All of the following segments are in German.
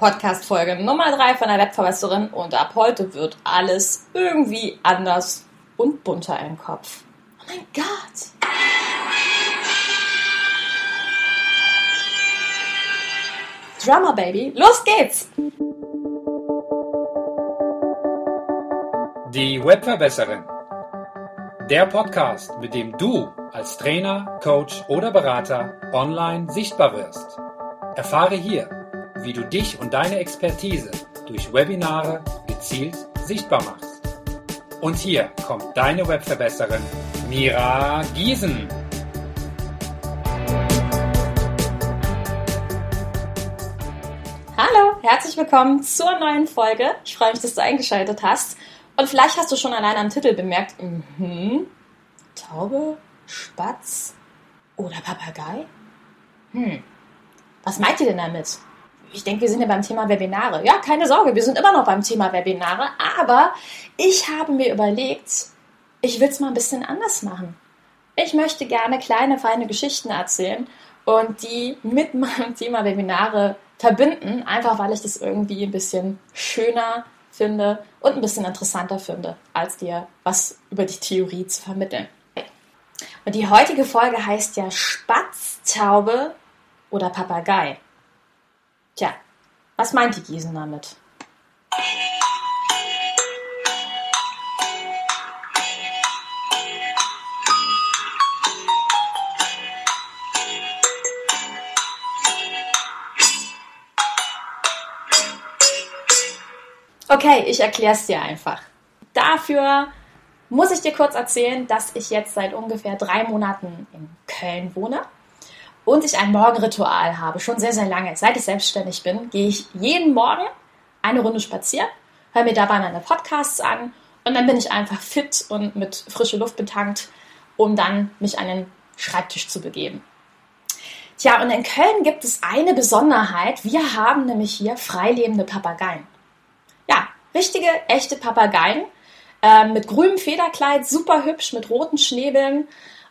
Podcast-Folge Nummer 3 von der Webverbesserin und ab heute wird alles irgendwie anders und bunter im Kopf. Oh mein Gott! Drummer Baby, los geht's! Die Webverbesserin. Der Podcast, mit dem du als Trainer, Coach oder Berater online sichtbar wirst. Erfahre hier, wie du dich und deine Expertise durch Webinare gezielt sichtbar machst. Und hier kommt deine Webverbesserin Mira Giesen. Hallo, herzlich willkommen zur neuen Folge. Ich freue mich, dass du eingeschaltet hast. Und vielleicht hast du schon allein am Titel bemerkt, mhm, Taube, Spatz oder Papagei? Hm, was meint ihr denn damit? Ich denke, wir sind ja beim Thema Webinare. Ja, keine Sorge, wir sind immer noch beim Thema Webinare, aber ich habe mir überlegt, ich will es mal ein bisschen anders machen. Ich möchte gerne kleine, feine Geschichten erzählen und die mit meinem Thema Webinare verbinden, einfach weil ich das irgendwie ein bisschen schöner finde und ein bisschen interessanter finde, als dir was über die Theorie zu vermitteln. Und die heutige Folge heißt ja Spatz, Taube oder Papagei. Tja, was meint die Giesen damit? Okay, ich erkläre es dir einfach. Dafür muss ich dir kurz erzählen, dass ich jetzt seit ungefähr drei Monaten in Köln wohne und ich ein Morgenritual habe, schon sehr, sehr lange. Seit ich selbstständig bin, gehe ich jeden Morgen eine Runde spazieren, höre mir dabei meine Podcasts an und dann bin ich einfach fit und mit frischer Luft betankt, um dann mich an den Schreibtisch zu begeben. Tja, und in Köln gibt es eine Besonderheit. Wir haben nämlich hier freilebende Papageien. Ja, richtige, echte Papageien äh, mit grünem Federkleid, super hübsch, mit roten Schnäbeln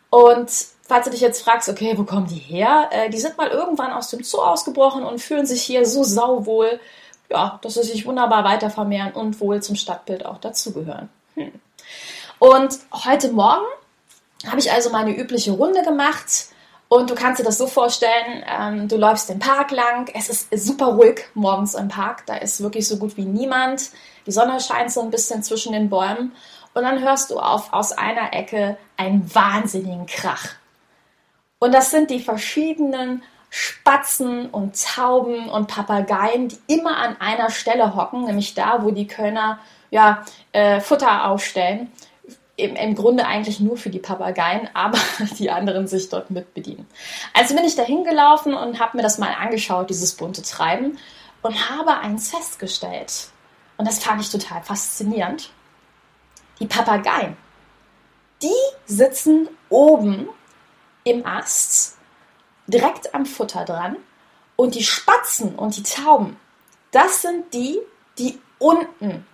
und falls du dich jetzt fragst, okay, wo kommen die her? Äh, die sind mal irgendwann aus dem Zoo ausgebrochen und fühlen sich hier so sauwohl, ja, dass sie sich wunderbar weiter vermehren und wohl zum Stadtbild auch dazugehören. Hm. Und heute Morgen habe ich also meine übliche Runde gemacht. Und du kannst dir das so vorstellen, ähm, du läufst den Park lang, es ist super ruhig morgens im Park, da ist wirklich so gut wie niemand, die Sonne scheint so ein bisschen zwischen den Bäumen und dann hörst du auf aus einer Ecke einen wahnsinnigen Krach. Und das sind die verschiedenen Spatzen und Tauben und Papageien, die immer an einer Stelle hocken, nämlich da, wo die Kölner ja, äh, Futter aufstellen. Im, Im, Grunde eigentlich nur für die Papageien, aber die anderen sich dort mit bedienen. Also bin ich da hingelaufen und habe mir das mal angeschaut, dieses bunte Treiben, und habe eins festgestellt. Und das fand ich total faszinierend. Die Papageien, die sitzen oben im Ast, direkt am Futter dran. Und die Spatzen und die Tauben, das sind die, die unten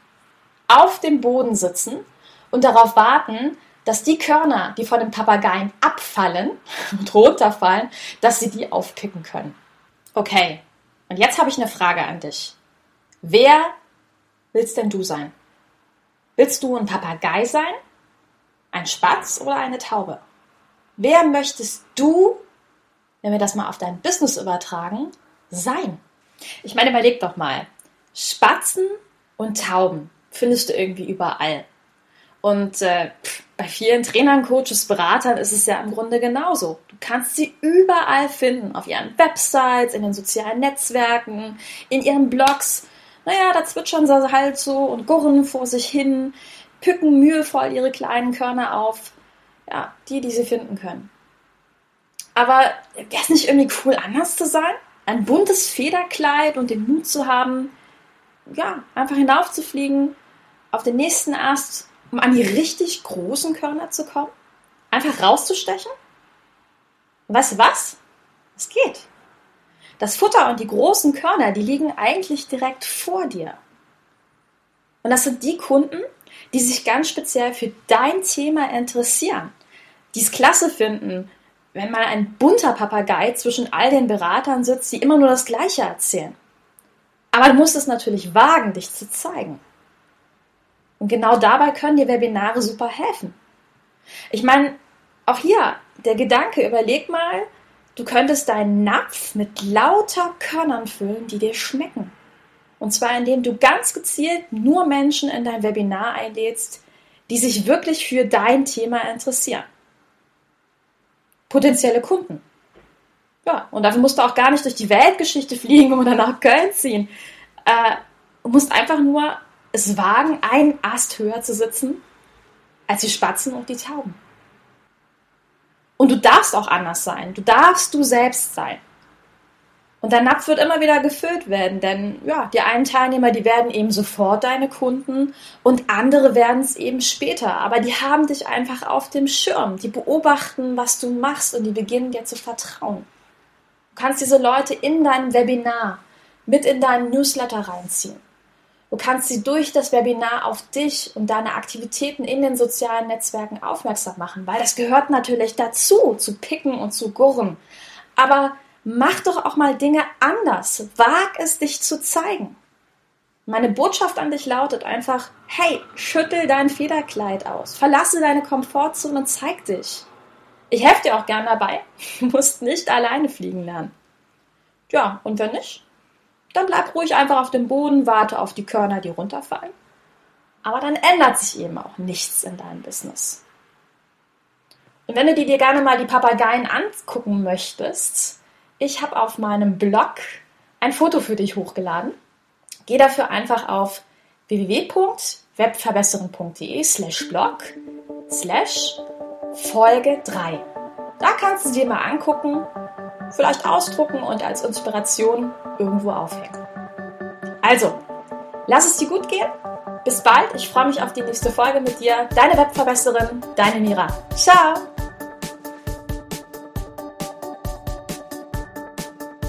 auf dem Boden sitzen und darauf warten, dass die Körner, die von den Papageien abfallen und runterfallen, dass sie die aufpicken können. Okay, und jetzt habe ich eine Frage an dich. Wer willst denn du sein? Willst du ein Papagei sein, ein Spatz oder eine Taube? Wer möchtest du, wenn wir das mal auf dein Business übertragen, sein? Ich meine, überleg doch mal. Spatzen und Tauben findest du irgendwie überall. Und äh, bei vielen Trainern, Coaches, Beratern ist es ja im Grunde genauso. Du kannst sie überall finden, auf ihren Websites, in den sozialen Netzwerken, in ihren Blogs. Naja, da zwitschern sie halt so und gurren vor sich hin, pücken mühevoll ihre kleinen Körner auf ja, die, die sie finden können. Aber wäre es nicht irgendwie cool, anders zu sein? Ein buntes Federkleid und den Mut zu haben, ja, einfach hinaufzufliegen auf den nächsten Ast, um an die richtig großen Körner zu kommen? Einfach rauszustechen? weißt du was? Es geht. Das Futter und die großen Körner, die liegen eigentlich direkt vor dir. Und das sind die Kunden, die sich ganz speziell für dein Thema interessieren, die es klasse finden, wenn mal ein bunter Papagei zwischen all den Beratern sitzt, die immer nur das Gleiche erzählen. Aber du musst es natürlich wagen, dich zu zeigen. Und genau dabei können dir Webinare super helfen. Ich meine, auch hier der Gedanke, überleg mal, du könntest deinen Napf mit lauter Körnern füllen, die dir schmecken. Und zwar indem du ganz gezielt nur Menschen in dein Webinar einlädst, die sich wirklich für dein Thema interessieren. Potenzielle Kunden. Ja, und dafür musst du auch gar nicht durch die Weltgeschichte fliegen oder nach Köln ziehen. Äh, du musst einfach nur es wagen, einen Ast höher zu sitzen als die Spatzen und die Tauben. Und du darfst auch anders sein. Du darfst du selbst sein. Und dein Napf wird immer wieder gefüllt werden, denn ja, die einen Teilnehmer, die werden eben sofort deine Kunden und andere werden es eben später. Aber die haben dich einfach auf dem Schirm. Die beobachten, was du machst und die beginnen dir zu vertrauen. Du kannst diese Leute in deinem Webinar mit in deinen Newsletter reinziehen. Du kannst sie durch das Webinar auf dich und deine Aktivitäten in den sozialen Netzwerken aufmerksam machen, weil das gehört natürlich dazu, zu picken und zu gurren. Aber mach doch auch mal Dinge anders. Wag es, dich zu zeigen. Meine Botschaft an dich lautet einfach, hey, schüttel dein Federkleid aus, verlasse deine Komfortzone und zeig dich. Ich helfe dir auch gern dabei. Du musst nicht alleine fliegen lernen. Ja, und wenn nicht, dann bleib ruhig einfach auf dem Boden, warte auf die Körner, die runterfallen. Aber dann ändert sich eben auch nichts in deinem Business. Und wenn du dir gerne mal die Papageien angucken möchtest, ich habe auf meinem Blog ein Foto für dich hochgeladen. Geh dafür einfach auf www.webverbessern.de slash blog slash Folge 3. Da kannst du dir mal angucken, vielleicht ausdrucken und als Inspiration irgendwo aufhängen. Also, lass es dir gut gehen. Bis bald. Ich freue mich auf die nächste Folge mit dir. Deine Webverbesserin, deine Mira. Ciao.